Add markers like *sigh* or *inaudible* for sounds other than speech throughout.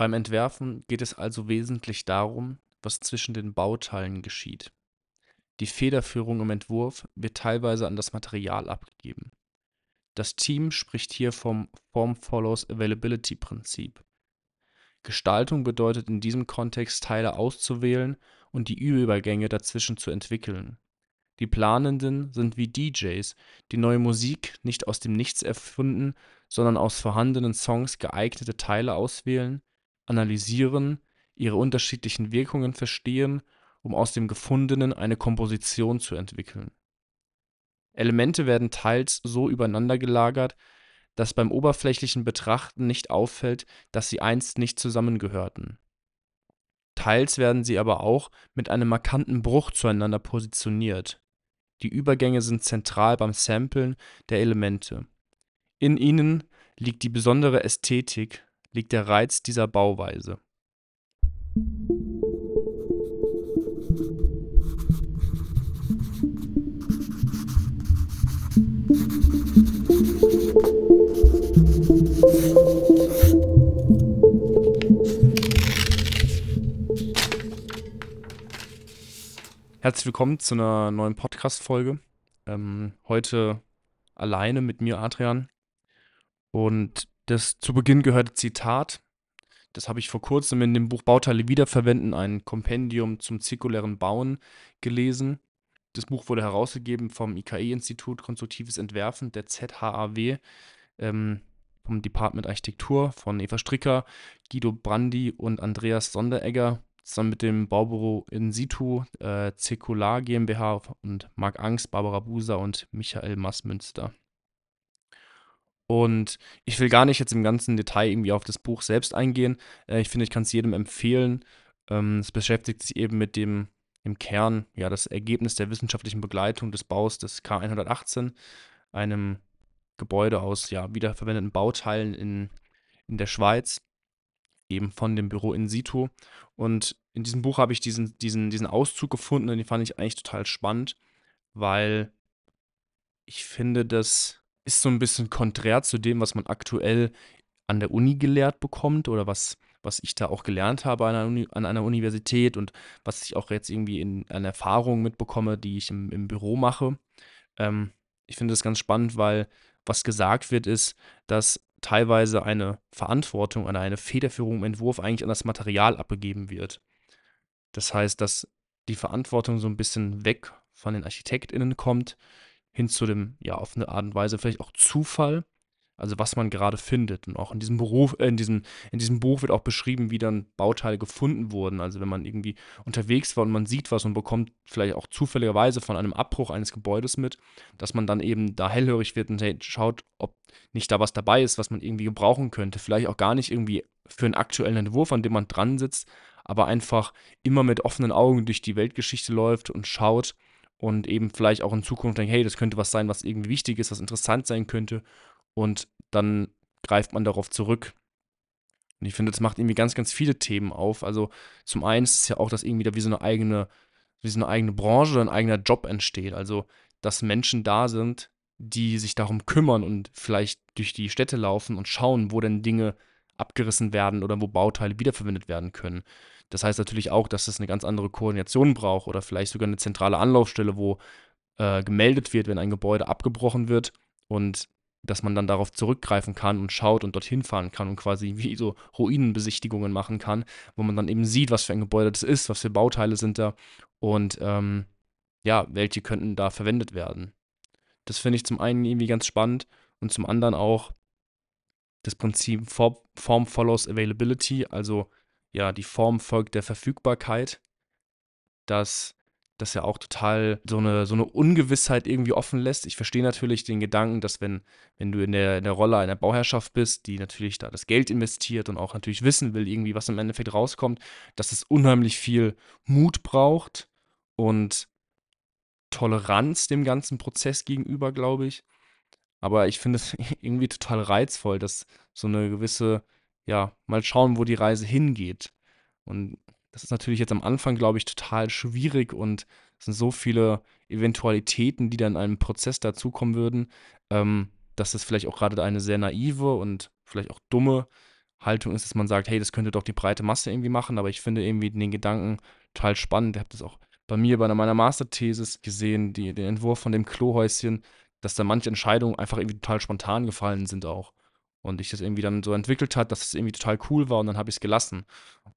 Beim Entwerfen geht es also wesentlich darum, was zwischen den Bauteilen geschieht. Die Federführung im Entwurf wird teilweise an das Material abgegeben. Das Team spricht hier vom Form-Follows-Availability-Prinzip. Gestaltung bedeutet in diesem Kontext Teile auszuwählen und die Übergänge dazwischen zu entwickeln. Die Planenden sind wie DJs, die neue Musik nicht aus dem Nichts erfinden, sondern aus vorhandenen Songs geeignete Teile auswählen, analysieren, ihre unterschiedlichen Wirkungen verstehen, um aus dem Gefundenen eine Komposition zu entwickeln. Elemente werden teils so übereinander gelagert, dass beim oberflächlichen Betrachten nicht auffällt, dass sie einst nicht zusammengehörten. Teils werden sie aber auch mit einem markanten Bruch zueinander positioniert. Die Übergänge sind zentral beim Samplen der Elemente. In ihnen liegt die besondere Ästhetik, liegt der Reiz dieser Bauweise. Herzlich willkommen zu einer neuen Podcast-Folge. Ähm, heute alleine mit mir, Adrian. Und das zu Beginn gehörte Zitat. Das habe ich vor kurzem in dem Buch Bauteile wiederverwenden, ein Kompendium zum zirkulären Bauen, gelesen. Das Buch wurde herausgegeben vom IKE-Institut Konstruktives Entwerfen, der ZHAW, ähm, vom Department Architektur von Eva Stricker, Guido Brandi und Andreas Sonderegger zusammen mit dem Baubüro In Situ, äh, Zirkular GmbH und Marc Angst, Barbara Buser und Michael Massmünster. Und ich will gar nicht jetzt im ganzen Detail irgendwie auf das Buch selbst eingehen. Äh, ich finde, ich kann es jedem empfehlen. Ähm, es beschäftigt sich eben mit dem im Kern, ja, das Ergebnis der wissenschaftlichen Begleitung des Baus des K118, einem Gebäude aus ja, wiederverwendeten Bauteilen in, in der Schweiz eben von dem Büro in situ. Und in diesem Buch habe ich diesen, diesen, diesen Auszug gefunden und den fand ich eigentlich total spannend, weil ich finde, das ist so ein bisschen konträr zu dem, was man aktuell an der Uni gelehrt bekommt oder was, was ich da auch gelernt habe an einer, Uni, an einer Universität und was ich auch jetzt irgendwie in einer Erfahrung mitbekomme, die ich im, im Büro mache. Ähm, ich finde das ganz spannend, weil was gesagt wird, ist, dass teilweise eine Verantwortung oder eine Federführung im Entwurf eigentlich an das Material abgegeben wird. Das heißt, dass die Verantwortung so ein bisschen weg von den ArchitektInnen kommt, hin zu dem, ja, auf eine Art und Weise vielleicht auch Zufall, also was man gerade findet. Und auch in diesem Beruf, äh, in diesem, in diesem Buch wird auch beschrieben, wie dann Bauteile gefunden wurden. Also wenn man irgendwie unterwegs war und man sieht was und bekommt vielleicht auch zufälligerweise von einem Abbruch eines Gebäudes mit, dass man dann eben da hellhörig wird und hey, schaut, ob nicht da was dabei ist, was man irgendwie gebrauchen könnte. Vielleicht auch gar nicht irgendwie für einen aktuellen Entwurf, an dem man dran sitzt, aber einfach immer mit offenen Augen durch die Weltgeschichte läuft und schaut und eben vielleicht auch in Zukunft denkt, hey, das könnte was sein, was irgendwie wichtig ist, was interessant sein könnte und dann greift man darauf zurück. Und ich finde, das macht irgendwie ganz, ganz viele Themen auf. Also zum einen ist es ja auch, dass irgendwie da wie so eine eigene, wie so eine eigene Branche oder ein eigener Job entsteht. Also, dass Menschen da sind, die sich darum kümmern und vielleicht durch die Städte laufen und schauen, wo denn Dinge abgerissen werden oder wo Bauteile wiederverwendet werden können. Das heißt natürlich auch, dass es eine ganz andere Koordination braucht oder vielleicht sogar eine zentrale Anlaufstelle, wo äh, gemeldet wird, wenn ein Gebäude abgebrochen wird und dass man dann darauf zurückgreifen kann und schaut und dorthin fahren kann und quasi wie so Ruinenbesichtigungen machen kann, wo man dann eben sieht, was für ein Gebäude das ist, was für Bauteile sind da und ähm, ja, welche könnten da verwendet werden. Das finde ich zum einen irgendwie ganz spannend und zum anderen auch das Prinzip Form follows Availability, also ja, die Form folgt der Verfügbarkeit, dass das ja auch total so eine, so eine Ungewissheit irgendwie offen lässt. Ich verstehe natürlich den Gedanken, dass wenn, wenn du in der, in der Rolle einer Bauherrschaft bist, die natürlich da das Geld investiert und auch natürlich wissen will, irgendwie, was im Endeffekt rauskommt, dass es unheimlich viel Mut braucht und Toleranz dem ganzen Prozess gegenüber, glaube ich. Aber ich finde es *laughs* irgendwie total reizvoll, dass so eine gewisse, ja, mal schauen, wo die Reise hingeht. Und das ist natürlich jetzt am Anfang, glaube ich, total schwierig und es sind so viele Eventualitäten, die dann in einem Prozess dazukommen würden, ähm, dass es vielleicht auch gerade eine sehr naive und vielleicht auch dumme Haltung ist, dass man sagt, hey, das könnte doch die breite Masse irgendwie machen, aber ich finde irgendwie den Gedanken total spannend. Ich habe das auch bei mir bei meiner Masterthesis gesehen, die, den Entwurf von dem Klohäuschen, dass da manche Entscheidungen einfach irgendwie total spontan gefallen sind auch. Und ich das irgendwie dann so entwickelt hat, dass es irgendwie total cool war und dann habe ich es gelassen.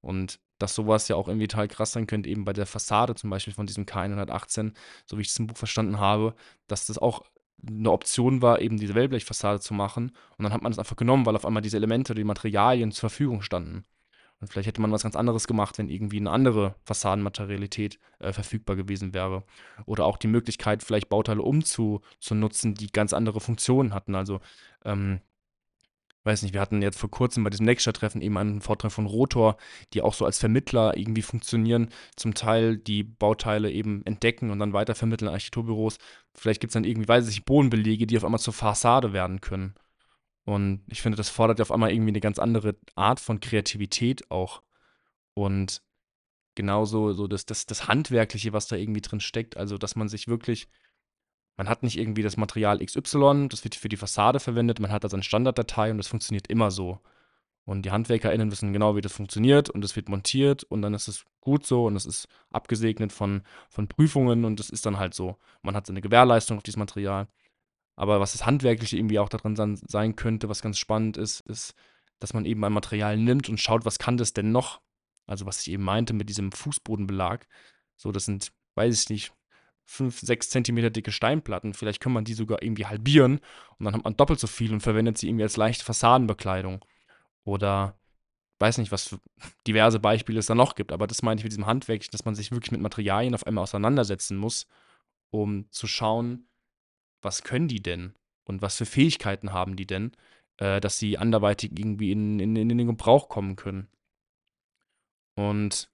Und dass sowas ja auch irgendwie total krass sein könnte, eben bei der Fassade zum Beispiel von diesem K118, so wie ich es im Buch verstanden habe, dass das auch eine Option war, eben diese Wellblechfassade zu machen. Und dann hat man es einfach genommen, weil auf einmal diese Elemente, die Materialien zur Verfügung standen. Und vielleicht hätte man was ganz anderes gemacht, wenn irgendwie eine andere Fassadenmaterialität äh, verfügbar gewesen wäre. Oder auch die Möglichkeit, vielleicht Bauteile umzunutzen, die ganz andere Funktionen hatten. Also ähm, weiß nicht, wir hatten jetzt vor kurzem bei diesem Nextshare-Treffen eben einen Vortrag von Rotor, die auch so als Vermittler irgendwie funktionieren, zum Teil die Bauteile eben entdecken und dann weitervermitteln an Architekturbüros. Vielleicht gibt es dann irgendwie, weiß ich, Bodenbelege, die auf einmal zur Fassade werden können. Und ich finde, das fordert ja auf einmal irgendwie eine ganz andere Art von Kreativität auch. Und genauso so das, das, das Handwerkliche, was da irgendwie drin steckt. Also, dass man sich wirklich man hat nicht irgendwie das Material XY, das wird für die Fassade verwendet, man hat da seine Standarddatei und das funktioniert immer so. Und die HandwerkerInnen wissen genau, wie das funktioniert und es wird montiert und dann ist es gut so und es ist abgesegnet von, von Prüfungen und es ist dann halt so. Man hat seine Gewährleistung auf dieses Material. Aber was das Handwerkliche irgendwie auch daran sein könnte, was ganz spannend ist, ist, dass man eben ein Material nimmt und schaut, was kann das denn noch? Also was ich eben meinte mit diesem Fußbodenbelag. So, das sind, weiß ich nicht, 5, 6 Zentimeter dicke Steinplatten. Vielleicht kann man die sogar irgendwie halbieren und dann hat man doppelt so viel und verwendet sie irgendwie als leichte Fassadenbekleidung. Oder weiß nicht, was für diverse Beispiele es da noch gibt, aber das meine ich mit diesem Handwerk, dass man sich wirklich mit Materialien auf einmal auseinandersetzen muss, um zu schauen, was können die denn und was für Fähigkeiten haben die denn, äh, dass sie anderweitig irgendwie in, in, in den Gebrauch kommen können. Und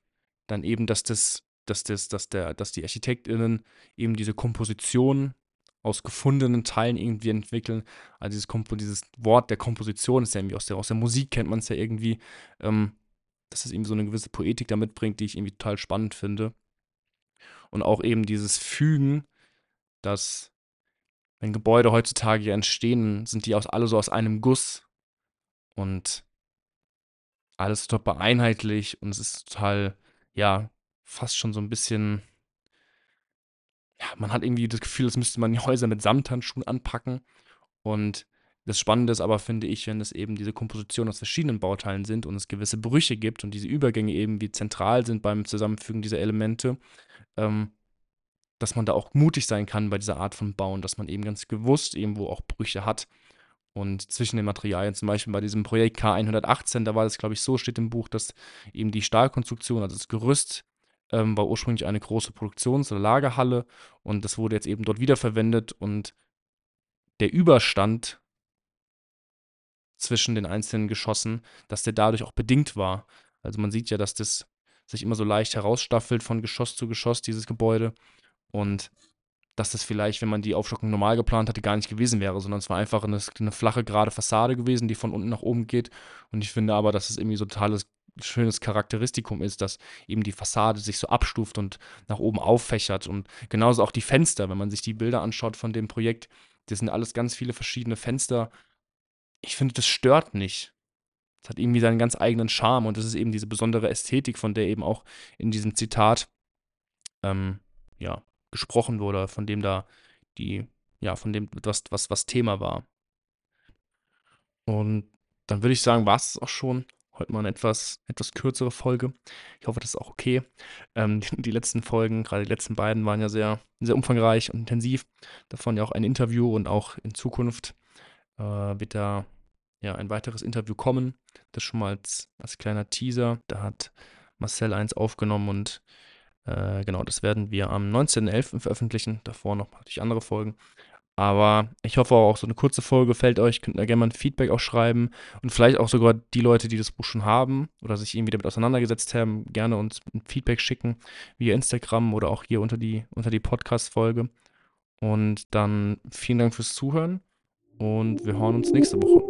dann eben, dass das dass, das, dass, der, dass die ArchitektInnen eben diese Komposition aus gefundenen Teilen irgendwie entwickeln. Also dieses, Kompo dieses Wort der Komposition ist ja irgendwie aus der, aus der Musik kennt man es ja irgendwie, ähm, dass es eben so eine gewisse Poetik da mitbringt, die ich irgendwie total spannend finde. Und auch eben dieses Fügen, dass wenn Gebäude heutzutage entstehen, sind die aus alle so aus einem Guss und alles total einheitlich und es ist total, ja, fast schon so ein bisschen ja, man hat irgendwie das Gefühl, als müsste man die Häuser mit Samthandschuhen anpacken. Und das Spannende ist aber, finde ich, wenn es eben diese Komposition aus verschiedenen Bauteilen sind und es gewisse Brüche gibt und diese Übergänge eben wie zentral sind beim Zusammenfügen dieser Elemente, ähm, dass man da auch mutig sein kann bei dieser Art von Bauen, dass man eben ganz gewusst irgendwo auch Brüche hat und zwischen den Materialien, zum Beispiel bei diesem Projekt K118, da war das, glaube ich, so, steht im Buch, dass eben die Stahlkonstruktion, also das Gerüst, ähm, war ursprünglich eine große Produktions- oder Lagerhalle und das wurde jetzt eben dort wiederverwendet und der Überstand zwischen den einzelnen Geschossen, dass der dadurch auch bedingt war. Also man sieht ja, dass das sich immer so leicht herausstaffelt von Geschoss zu Geschoss, dieses Gebäude. Und dass das vielleicht, wenn man die Aufstockung normal geplant hatte, gar nicht gewesen wäre, sondern es war einfach eine, eine flache, gerade Fassade gewesen, die von unten nach oben geht. Und ich finde aber, dass es irgendwie so totales schönes Charakteristikum ist, dass eben die Fassade sich so abstuft und nach oben auffächert. Und genauso auch die Fenster, wenn man sich die Bilder anschaut von dem Projekt, das sind alles ganz viele verschiedene Fenster. Ich finde, das stört nicht. Es hat irgendwie seinen ganz eigenen Charme und das ist eben diese besondere Ästhetik, von der eben auch in diesem Zitat ähm, ja, gesprochen wurde, von dem da die, ja, von dem, was, was, was Thema war. Und dann würde ich sagen, war es auch schon. Heute mal eine etwas, etwas kürzere Folge. Ich hoffe, das ist auch okay. Ähm, die, die, letzten Folgen, gerade die letzten beiden, waren ja sehr, sehr umfangreich und intensiv. Davon ja auch ein Interview und auch in Zukunft äh, wird da ja ein weiteres Interview kommen. Das schon mal als, als kleiner Teaser. Da hat Marcel eins aufgenommen und äh, genau, das werden wir am 19.11. veröffentlichen. Davor noch natürlich andere Folgen. Aber ich hoffe auch, so eine kurze Folge gefällt euch. Könnt ihr gerne mal ein Feedback auch schreiben. Und vielleicht auch sogar die Leute, die das Buch schon haben oder sich irgendwie damit auseinandergesetzt haben, gerne uns ein Feedback schicken via Instagram oder auch hier unter die, unter die Podcast-Folge. Und dann vielen Dank fürs Zuhören und wir hören uns nächste Woche.